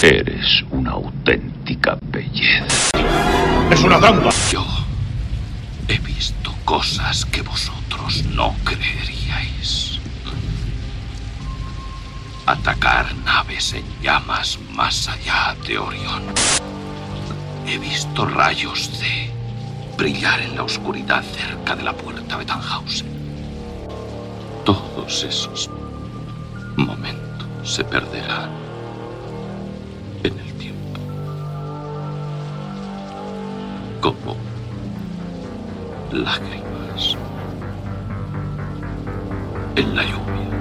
Eres una auténtica belleza. ¡Es una trampa! Yo he visto cosas que vosotros no creeríais. Atacar naves en llamas más allá de Orión. He visto rayos de brillar en la oscuridad cerca de la puerta de Tannhausen. Todos esos momentos se perderán en el tiempo. Como lágrimas en la lluvia.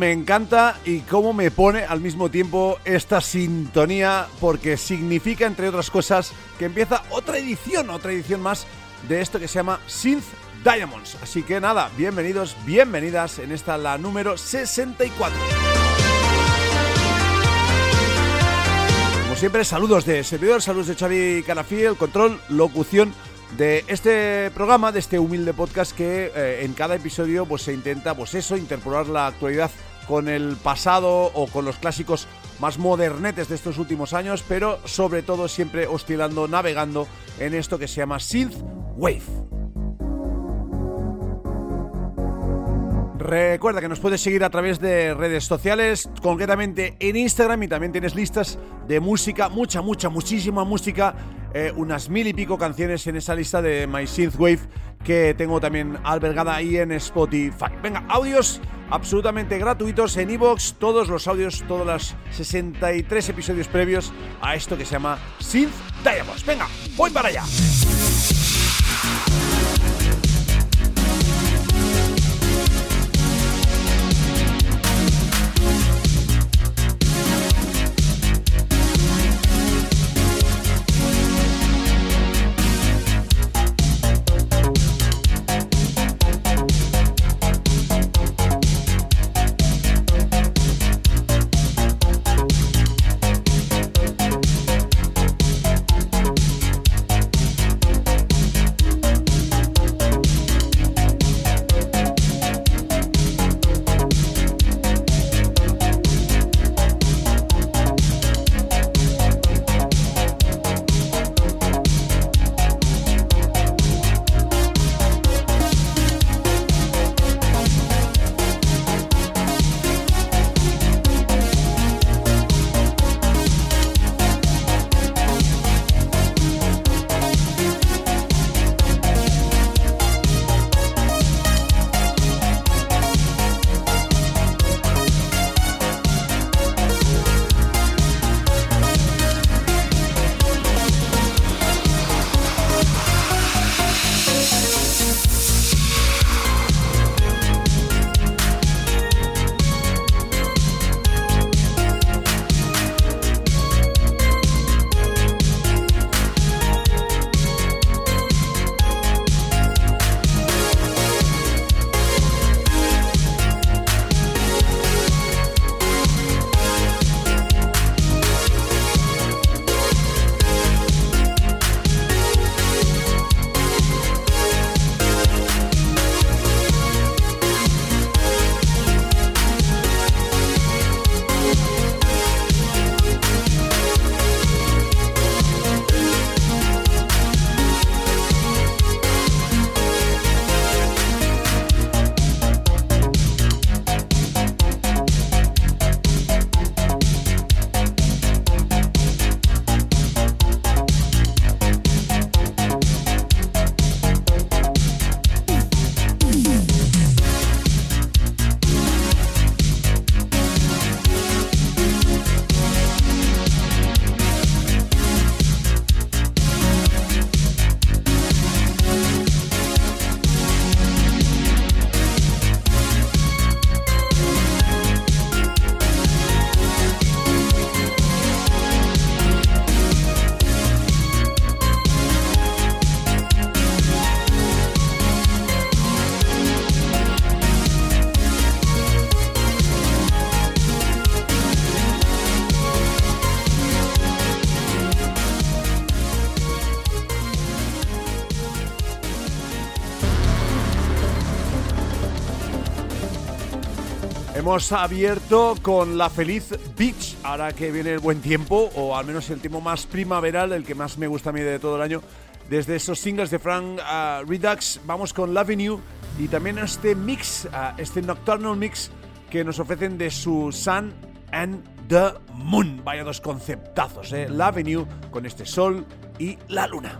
Me encanta y cómo me pone al mismo tiempo esta sintonía, porque significa, entre otras cosas, que empieza otra edición, otra edición más de esto que se llama Synth Diamonds. Así que nada, bienvenidos, bienvenidas en esta la número 64. Como siempre, saludos de servidor, saludos de Xavi Carafí, el control, locución de este programa, de este humilde podcast que eh, en cada episodio pues se intenta pues eso, interpolar la actualidad con el pasado o con los clásicos más modernetes de estos últimos años, pero sobre todo siempre oscilando, navegando en esto que se llama Synth Wave. Recuerda que nos puedes seguir a través de redes sociales, concretamente en Instagram y también tienes listas de música, mucha, mucha, muchísima música eh, unas mil y pico canciones en esa lista de My Synthwave que tengo también albergada ahí en Spotify. Venga, audios absolutamente gratuitos en iVoox, todos los audios, todos los 63 episodios previos a esto que se llama Synth Diamonds. Venga, voy para allá. Hemos abierto con la feliz Beach, ahora que viene el buen tiempo, o al menos el tiempo más primaveral, el que más me gusta a mí de todo el año. Desde esos singles de Frank uh, Redux, vamos con Love You y también este mix, uh, este Nocturnal Mix que nos ofrecen de su Sun and the Moon. Vaya dos conceptazos, ¿eh? Love You con este sol y la luna.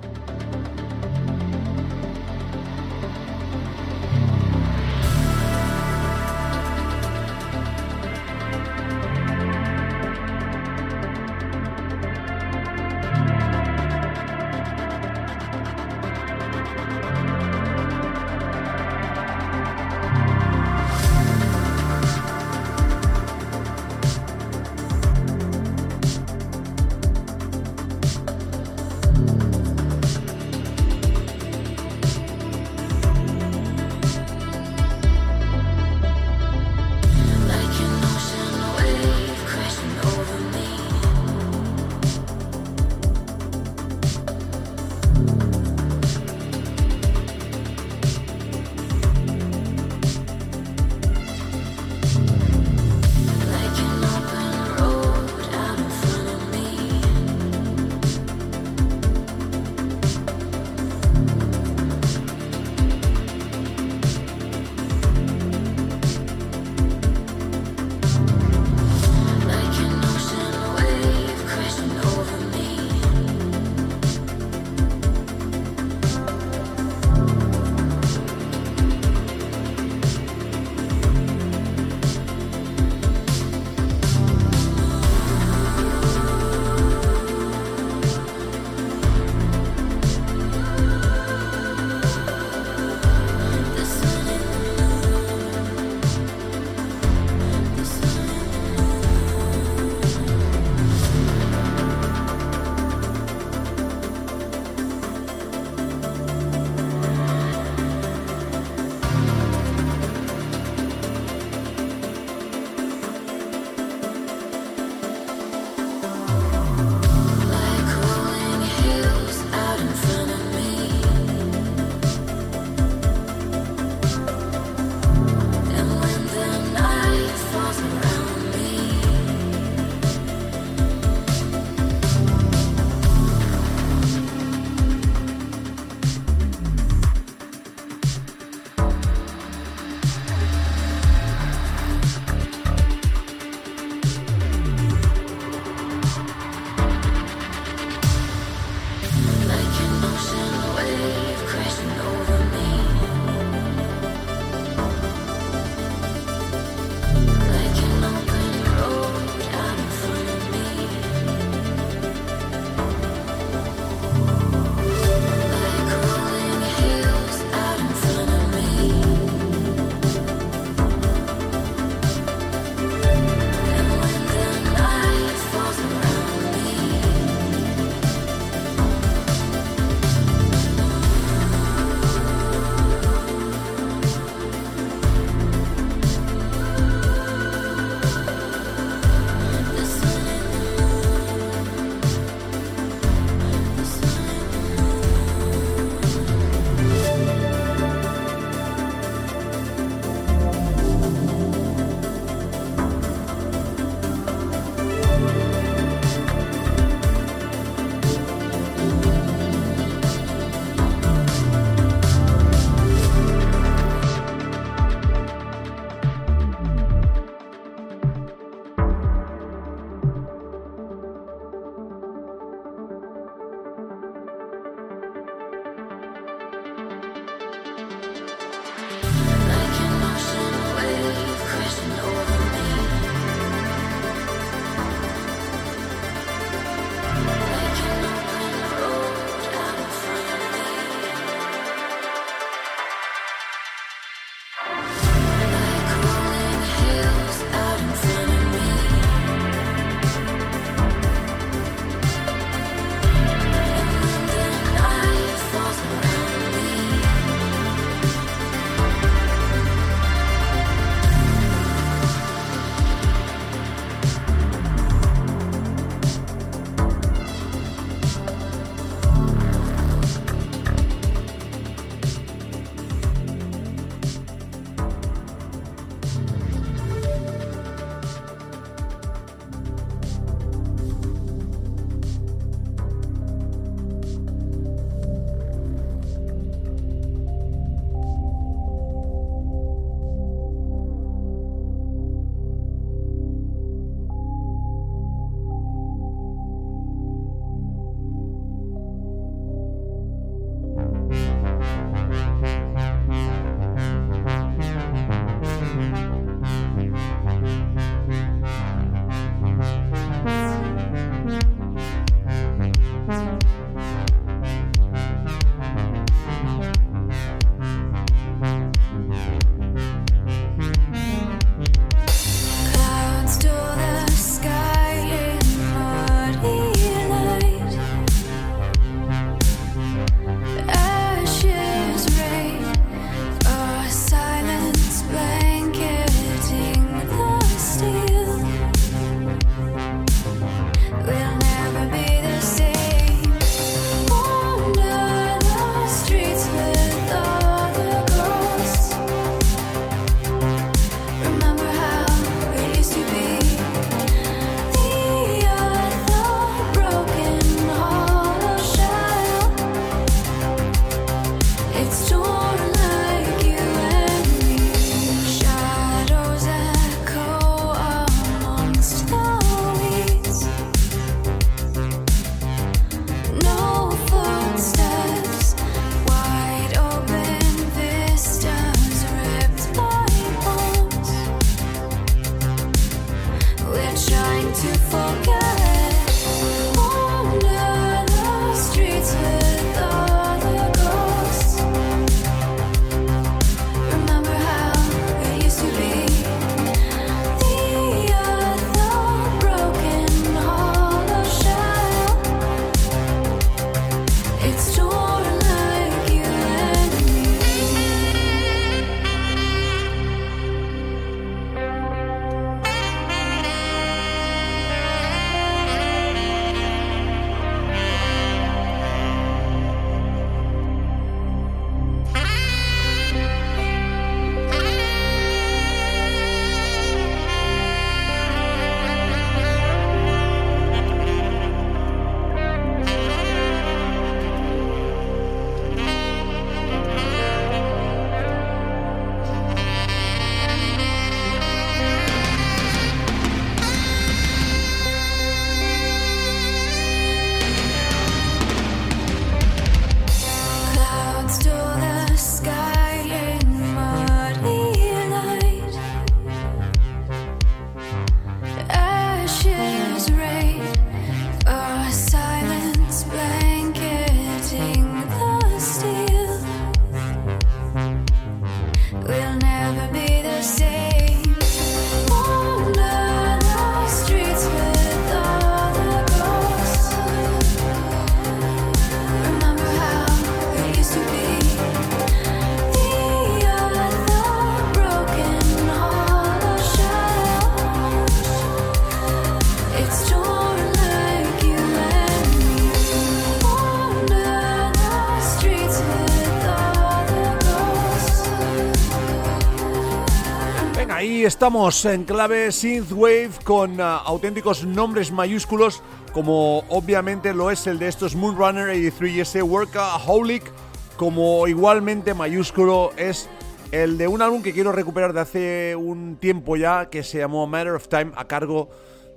Estamos en clave Synthwave con uh, auténticos nombres mayúsculos, como obviamente lo es el de estos Moonrunner 83 Workaholic, como igualmente mayúsculo es el de un álbum que quiero recuperar de hace un tiempo ya, que se llamó Matter of Time, a cargo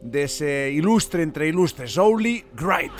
de ese ilustre entre ilustres, Only Great.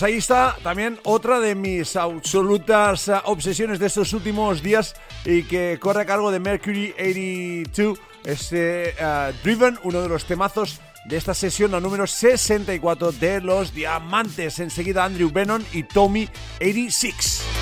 Pues ahí está también otra de mis absolutas eh, obsesiones de estos últimos días y que corre a cargo de Mercury 82, este uh, Driven, uno de los temazos de esta sesión, la número 64 de los Diamantes. Enseguida Andrew Bannon y Tommy 86.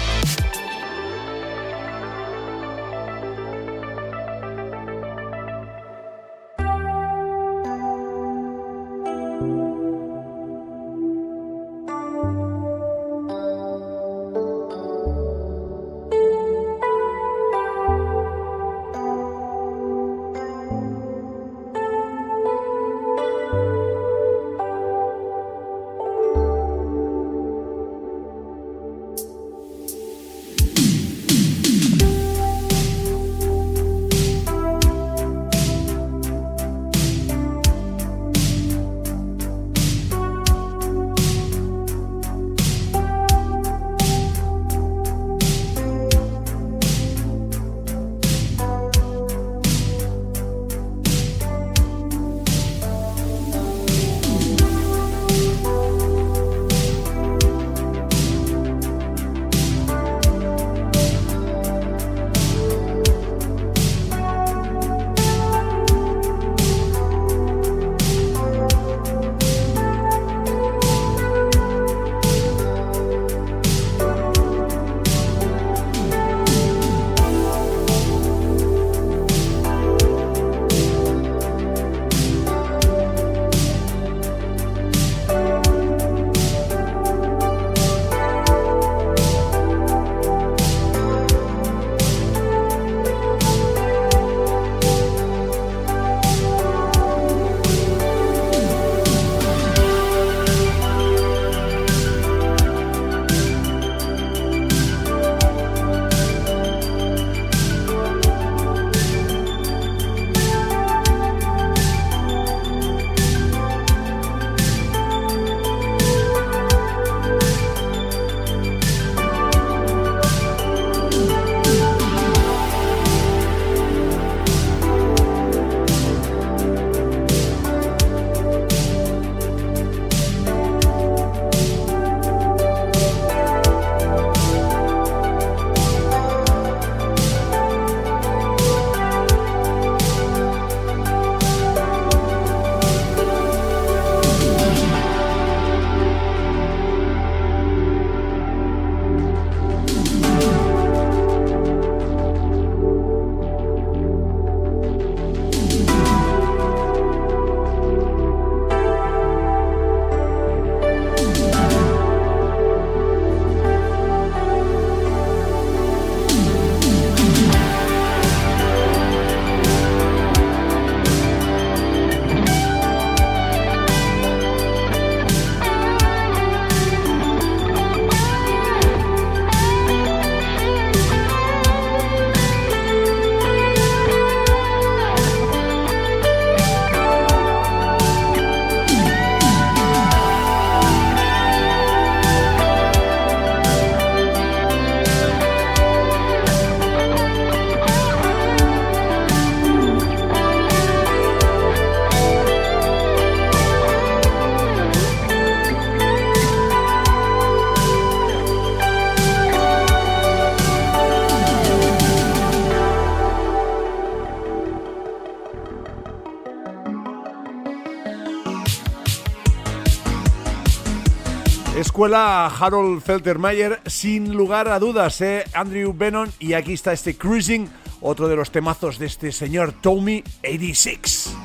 Escuela Harold Feltermeyer, sin lugar a dudas, ¿eh? Andrew Bannon, y aquí está este Cruising, otro de los temazos de este señor Tommy 86.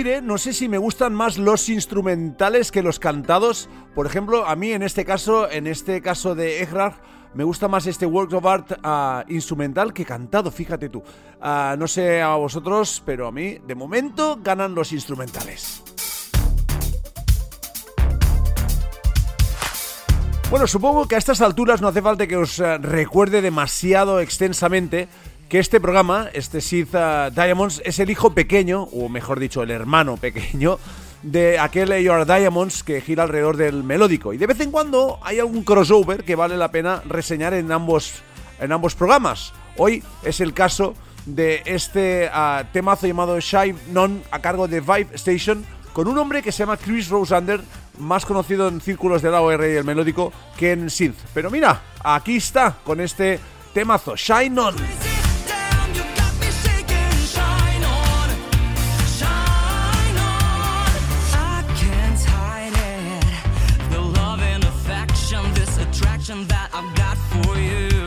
Eh? No sé si me gustan más los instrumentales que los cantados. Por ejemplo, a mí en este caso, en este caso de Egrard, me gusta más este work of art ah, instrumental que cantado, fíjate tú. Ah, no sé a vosotros, pero a mí, de momento, ganan los instrumentales. Bueno, supongo que a estas alturas no hace falta que os eh, recuerde demasiado extensamente que este programa, este Sith eh, Diamonds, es el hijo pequeño, o mejor dicho, el hermano pequeño, de aquel Your Diamonds que gira alrededor del melódico. Y de vez en cuando hay algún crossover que vale la pena reseñar en ambos, en ambos programas. Hoy es el caso de este uh, temazo llamado Shy Non a cargo de Vibe Station con un hombre que se llama Chris Rosander, más conocido en círculos de la OR y el melódico que en synth. Pero mira, aquí está con este temazo, Shine On. that I've got for you.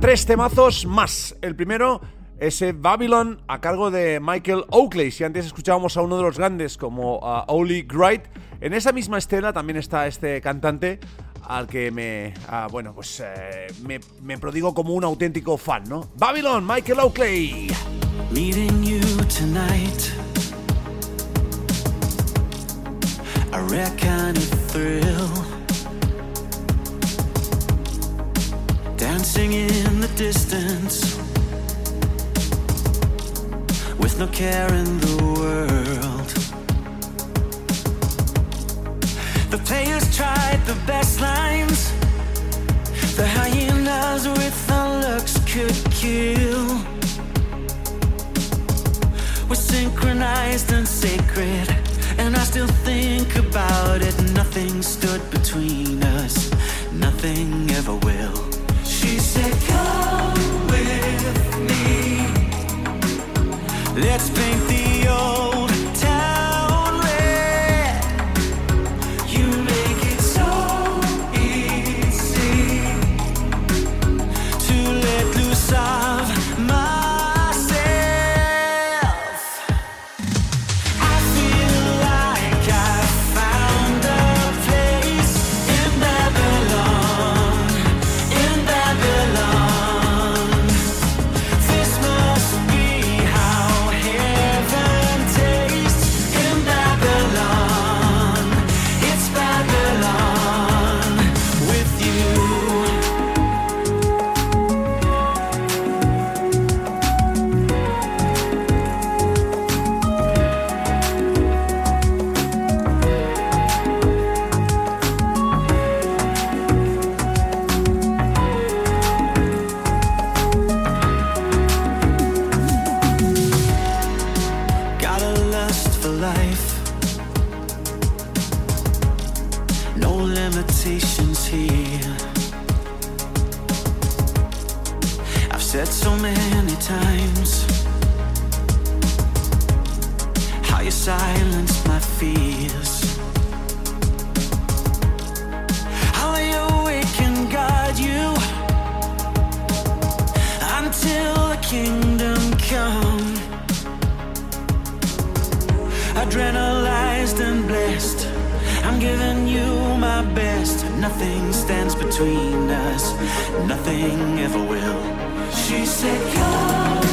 Tres temazos más. El primero, ese Babylon a cargo de Michael Oakley. Si antes escuchábamos a uno de los grandes como a Oli Wright, en esa misma estela también está este cantante al que me, bueno, pues eh, me, me, prodigo como un auténtico fan, ¿no? Babylon, Michael Oakley. Meeting you tonight. I reckon thrill. Dancing in the distance with no care in the world. The players tried the best lines, the hyenas with the looks could kill. We're synchronized and sacred, and I still think about it. Nothing stood between us, nothing ever will. Let's paint the old. Nothing ever will. She said, Come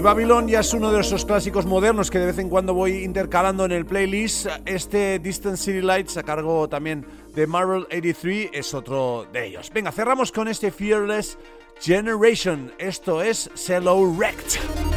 Si Babylon ya es uno de esos clásicos modernos que de vez en cuando voy intercalando en el playlist, este Distant City Lights a cargo también de Marvel 83 es otro de ellos. Venga, cerramos con este Fearless Generation. Esto es Cello Wrecked.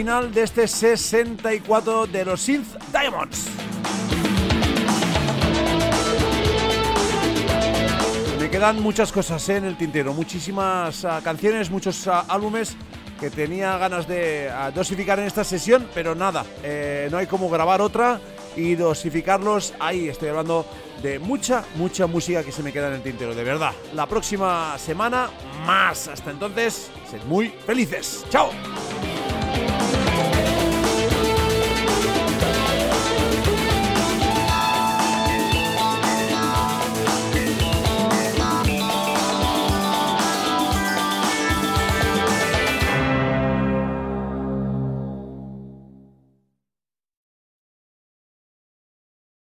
Final de este 64 de los Synth Diamonds. Me quedan muchas cosas ¿eh? en el tintero, muchísimas ah, canciones, muchos ah, álbumes que tenía ganas de ah, dosificar en esta sesión, pero nada, eh, no hay como grabar otra y dosificarlos. Ahí estoy hablando de mucha, mucha música que se me queda en el tintero, de verdad. La próxima semana más. Hasta entonces, sed muy felices. ¡Chao!